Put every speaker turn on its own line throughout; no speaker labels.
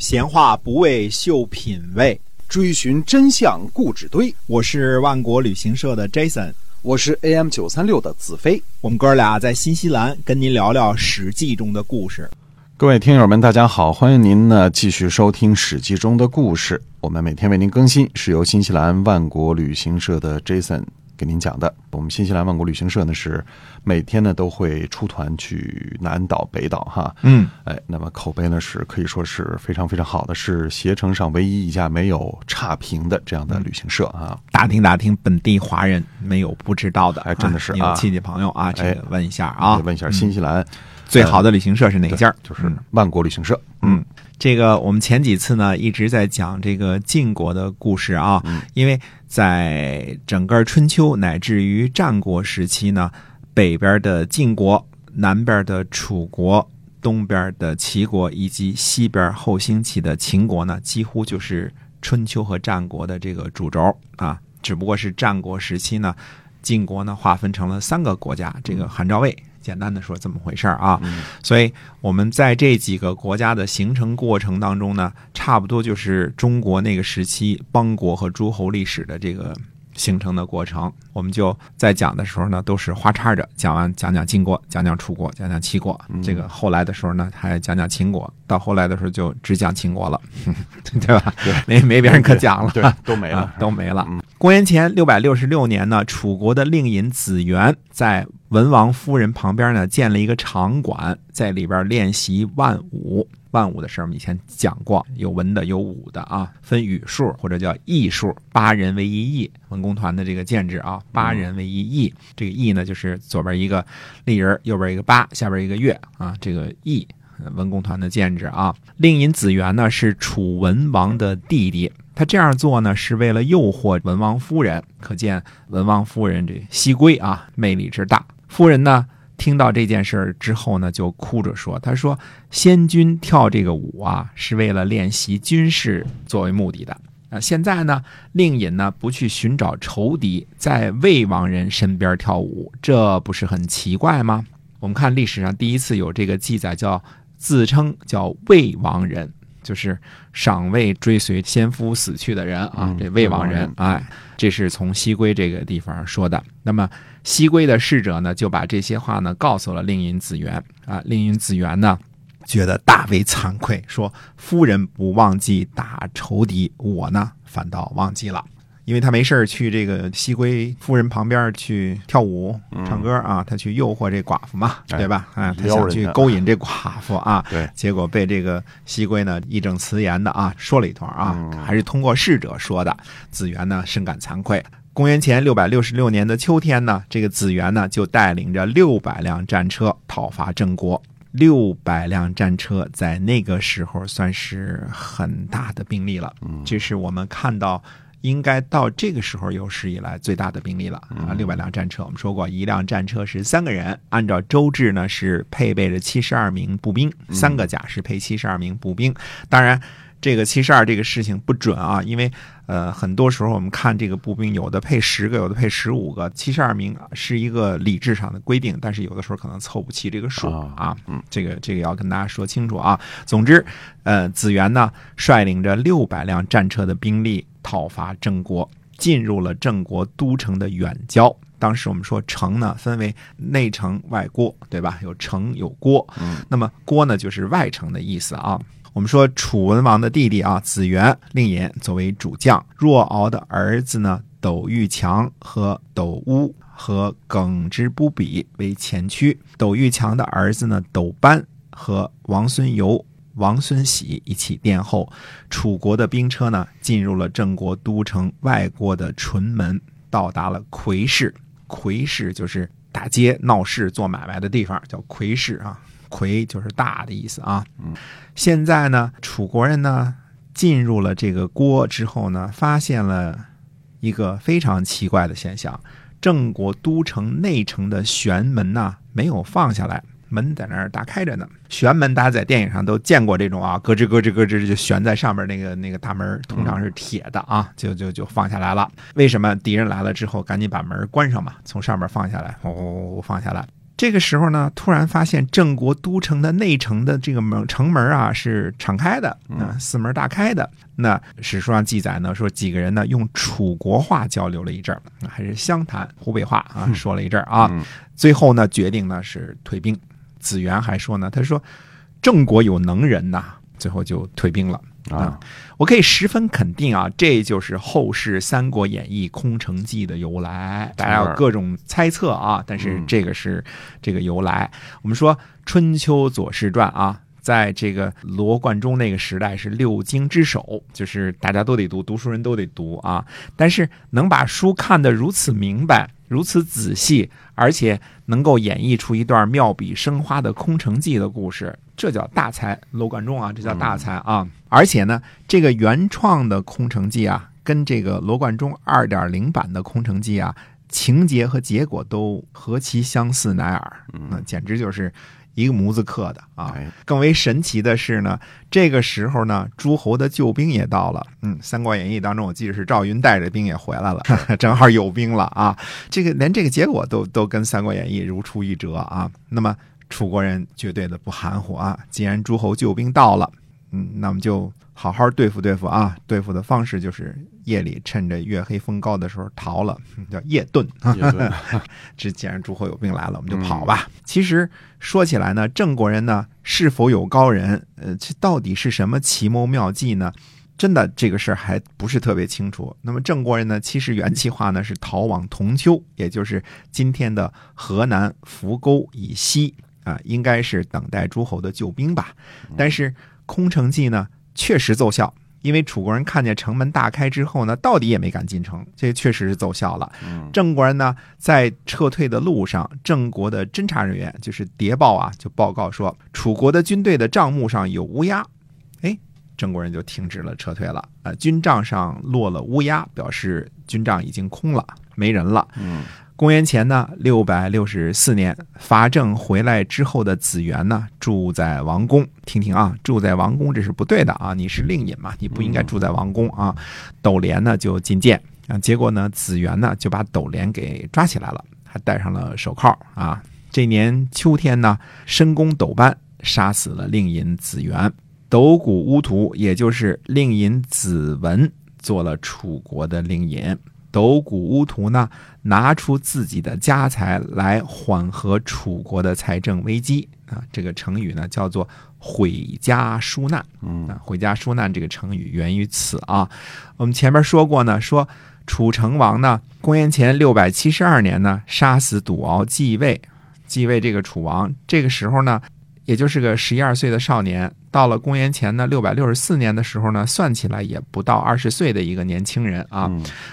闲话不为秀品味，
追寻真相故纸堆。
我是万国旅行社的 Jason，
我是 AM 九三六的子飞。
我们哥俩在新西兰跟您聊聊《史记》中的故事。
各位听友们，大家好，欢迎您呢继续收听《史记》中的故事。我们每天为您更新，是由新西兰万国旅行社的 Jason 给您讲的。我们新西兰万国旅行社呢是每天呢都会出团去南岛、北岛哈。
嗯，
哎，那么口碑呢是可以说是非常非常好的，是携程上唯一一家没有差评的这样的旅行社啊。
打听打听本地华人没有不知道的，
哎真的是
亲戚朋友啊，这问一下啊，
问一下新西兰
最好的旅行社是哪家？
就是万国旅行社。
嗯，这个我们前几次呢一直在讲这个晋国的故事啊，
嗯
因为在整个春秋乃至于战国时期呢，北边的晋国、南边的楚国、东边的齐国以及西边后兴起的秦国呢，几乎就是春秋和战国的这个主轴啊。只不过是战国时期呢，晋国呢划分成了三个国家，这个韩赵魏。简单的说这么回事儿啊，所以我们在这几个国家的形成过程当中呢，差不多就是中国那个时期邦国和诸侯历史的这个形成的过程。我们就在讲的时候呢，都是花叉着讲完，讲讲晋国，讲讲楚国，讲讲齐国。这个后来的时候呢，还讲讲秦国，到后来的时候就只讲秦国了，对吧？
对，
没没别人可讲了，
对，都没了
啊，都没了
嗯。
公元前六百六十六年呢，楚国的令尹子元在文王夫人旁边呢建了一个场馆，在里边练习万舞。万舞的事儿我们以前讲过，有文的有武的啊，分语数或者叫艺数，八人为一艺。文工团的这个建制啊，八人为一艺。这个艺呢，就是左边一个立人，右边一个八，下边一个月啊，这个役。呃文工团的建制啊，令尹子元呢是楚文王的弟弟，他这样做呢是为了诱惑文王夫人，可见文王夫人这西归啊魅力之大。夫人呢听到这件事儿之后呢，就哭着说：“他说先君跳这个舞啊，是为了练习军事作为目的的。啊，现在呢，令尹呢不去寻找仇敌，在魏王人身边跳舞，这不是很奇怪吗？我们看历史上第一次有这个记载，叫自称叫魏王人，就是赏魏追随先夫死去的人啊
嗯，
这魏王人
魏王人，
哎，这是从西归这个地方说的。那么西归的侍者呢，就把这些话呢告诉了令尹子元啊，令尹子元呢。觉得大为惭愧，说夫人不忘记打仇敌，我呢反倒忘记了。因为他没事儿去这个西归夫人旁边去跳舞、唱歌啊，他去诱惑这寡妇嘛，
哎
对吧？啊，他想去勾引这寡妇啊，
对，
结果被这个西归呢义正辞严的啊说了一通啊，
嗯
还是通过侍者说的。子元呢深感惭愧。公元前六百六十六年的秋天呢，这个子元呢就带领着六百辆战车讨伐郑国。六百辆战车在那个时候算是很大的兵力了，这是我们看到应该到这个时候有史以来最大的兵力了啊！六百辆战车，我们说过，一辆战车是三个人，按照周制呢是配备着七十二名步兵，三个甲士配七十二名步兵。当然，这个七十二这个事情不准啊，因为呃很多时候我们看这个步兵，有的配十个，有的配十五个，七十二名是一个理智上的规定，但是有的时候可能凑不齐这个数
啊
啊。嗯，这个这个要跟大家说清楚啊。总之，呃，子元呢率领着六百辆战车的兵力讨伐郑国，进入了郑国都城的远郊。当时我们说城呢分为内城外郭，对吧？有城有郭，
嗯，
那么郭呢就是外城的意思啊。我们说楚文王的弟弟啊子元令尹作为主将，若敖的儿子呢斗玉强和斗乌和耿之不比为前驱，斗玉强的儿子呢斗班和王孙游。王孙喜一起殿后，楚国的兵车呢进入了郑国都城外郭的淳门，到达了魁市。魁市就是大街闹市做买卖的地方，叫魁市啊。魁就是大的意思啊。现在呢，楚国人呢进入了这个郭之后呢，发现了一个非常奇怪的现象：郑国都城内城的玄门呐没有放下来，门在那儿打开着呢。玄门大家在电影上都见过这种啊，咯吱咯吱咯吱就悬在上面那个那个大门，通常是铁的啊，就就就放下来了。为什么敌人来了之后赶紧把门关上嘛？从上面放下来，哦，放下来。这个时候呢，突然发现郑国都城的内城的这个门城门啊是敞开的，啊，四门大开的。那史书上记载呢，说几个人呢用楚国话交流了一阵儿，还是湘潭湖北话啊，说了一阵儿啊，最后呢决定呢是退兵。子元还说呢，他说郑国有能人呐，最后就退兵了。
啊，
我可以十分肯定啊，这就是后世《三国演义》空城计的由来。大家有各种猜测啊，但是这个是这个由来。我们说《春秋左氏传》啊，在这个罗贯中那个时代是六经之首，就是大家都得读，读书人都得读啊。但是能把书看得如此明白。如此仔细，而且能够演绎出一段妙笔生花的空城计的故事，这叫大才。罗贯中啊，这叫大才啊！而且呢，这个原创的空城计啊，跟这个罗贯中二点零版的空城计啊，情节和结果都何其相似乃尔，那简直就是。一个模子刻的啊，更为神奇的是呢，这个时候呢，诸侯的救兵也到了。嗯，《三国演义》当中，我记得是赵云带着兵也回来了，正好有兵了啊。这个连这个结果都都跟《三国演义》如出一辙啊。那么楚国人绝对的不含糊啊，既然诸侯救兵到了，嗯，那么就。好好对付对付啊！对付的方式就是夜里趁着月黑风高的时候逃了，叫夜遁。这既然诸侯有兵来了，我们就跑吧。其实说起来呢，郑国人呢是否有高人？呃，这到底是什么奇谋妙计呢？真的这个事儿还不是特别清楚。那么郑国人呢，其实原计划呢是逃往同丘，也就是今天的河南扶沟以西啊，应该是等待诸侯的救兵吧。但是空城计呢？确实奏效，因为楚国人看见城门大开之后呢，到底也没敢进城，这确实是奏效了。郑国人呢，在撤退的路上，郑国的侦察人员就是谍报啊，就报告说楚国的军队的账目上有乌鸦，哎，郑国人就停止了撤退了。啊，军帐上落了乌鸦，表示军帐已经空了，没人了。
嗯。
公元前呢六百六十四年，伐郑回来之后的子元呢，住在王宫。听听啊，住在王宫这是不对的啊！你是令尹嘛，你不应该住在王宫啊。斗连呢就进谏啊，结果呢子元呢就把斗连给抓起来了，还戴上了手铐啊。这年秋天呢，申公斗班杀死了令尹子元，斗谷乌图也就是令尹子文做了楚国的令尹。斗谷乌图呢，拿出自己的家财来缓和楚国的财政危机啊！这个成语呢叫做“毁家纾难”。
嗯，
毁家纾难这个成语源于此啊。我们前面说过呢，说楚成王呢，公元前六百七十二年呢，杀死赌敖继位，继位这个楚王。这个时候呢，也就是个十一二岁的少年。到了公元前呢六百六十四年的时候呢，算起来也不到二十岁的一个年轻人啊，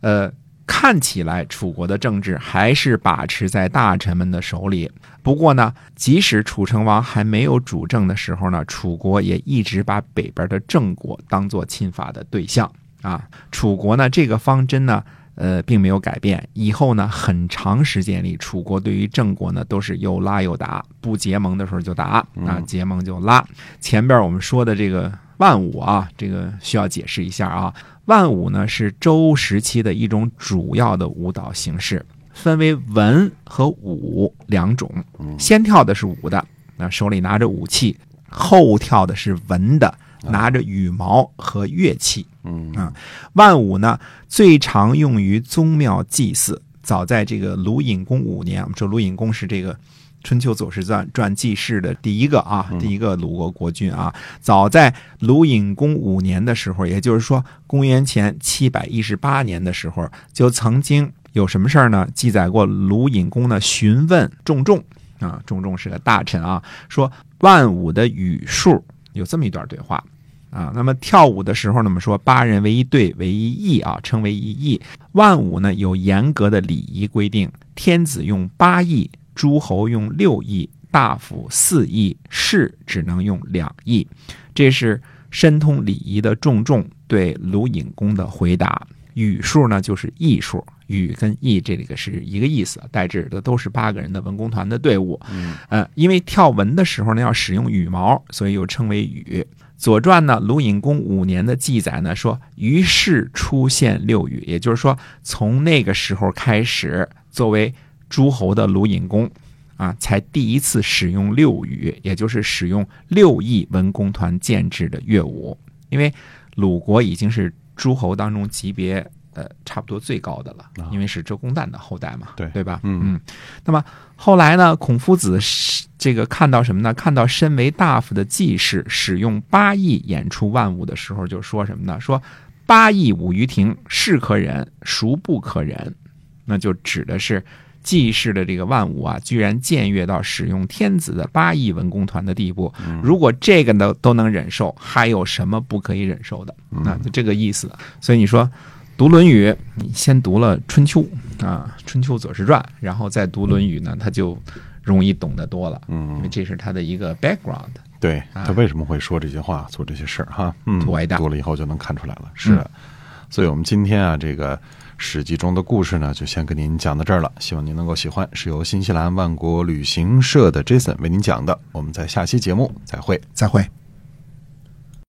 呃。看起来楚国的政治还是把持在大臣们的手里。不过呢，即使楚成王还没有主政的时候呢，楚国也一直把北边的郑国当做侵伐的对象啊。楚国呢，这个方针呢，呃，并没有改变。以后呢，很长时间里，楚国对于郑国呢，都是又拉又打，不结盟的时候就打啊，结盟就拉。前边我们说的这个万武啊，这个需要解释一下啊。万舞呢是周时期的一种主要的舞蹈形式，分为文和武两种。先跳的是武的，那手里拿着武器；后跳的是文的，拿着羽毛和乐器。
嗯
啊，万舞呢最常用于宗庙祭祀。早在这个鲁隐公五年，我们说鲁隐公是这个。春秋左氏传传记事的第一个啊，第一个鲁国国君啊，早在鲁隐公五年的时候，也就是说公元前七百一十八年的时候，就曾经有什么事儿呢？记载过鲁隐公呢询问仲仲啊，仲仲是个大臣啊，说万舞的语数有这么一段对话啊。那么跳舞的时候呢，我们说八人为一队为一翼啊，称为一翼。万舞呢有严格的礼仪规定，天子用八翼。诸侯用六亿，大夫四亿，士只能用两亿。这是申通礼仪的重重对鲁隐公的回答。羽数呢，就是艺术，羽跟艺这个是一个意思，代指的都是八个人的文工团的队伍。
嗯，
呃，因为跳文的时候呢，要使用羽毛，所以又称为羽。左传呢，鲁隐公五年的记载呢，说于是出现六羽，也就是说，从那个时候开始，作为。诸侯的鲁隐公，啊，才第一次使用六羽，也就是使用六艺文工团建制的乐舞。因为鲁国已经是诸侯当中级别呃差不多最高的了，因为是周公旦的后代嘛，
对
对吧？
嗯
嗯。那么后来呢，孔夫子是这个看到什么呢？看到身为大夫的季氏使用八佾演出万物的时候，就说什么呢？说八佾舞于庭，是可忍，孰不可忍？那就指的是季氏的这个万物啊，居然僭越到使用天子的八亿文工团的地步。如果这个都都能忍受，还有什么不可以忍受的？那就这个意思。所以你说读《论语》，你先读了《春秋》啊，《春秋左氏传》，然后再读《论语》呢，他就容易懂得多了。嗯因为
嗯，
这是他的一个 background。
对
啊
他为什么会说这些话、做这些事儿哈？嗯，读了以后就能看出来了。是的，所以我们今天啊，这个《史记》中的故事呢，就先跟您讲到这儿了。希望您能够喜欢，是由新西兰万国旅行社的 Jason 为您讲的。我们在下期节目再会。
再会。